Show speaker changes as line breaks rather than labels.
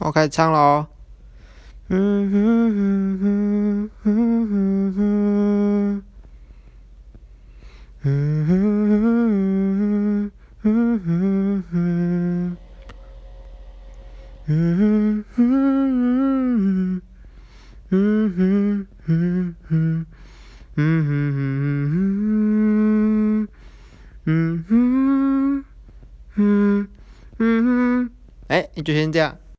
我开始唱喽。嗯哼哼哼哼哼哼，嗯哼哼哼哼哼，嗯哼哼哼哼哼哼，嗯哼哼哼，嗯哼哼哼哼，哎，你就先这样。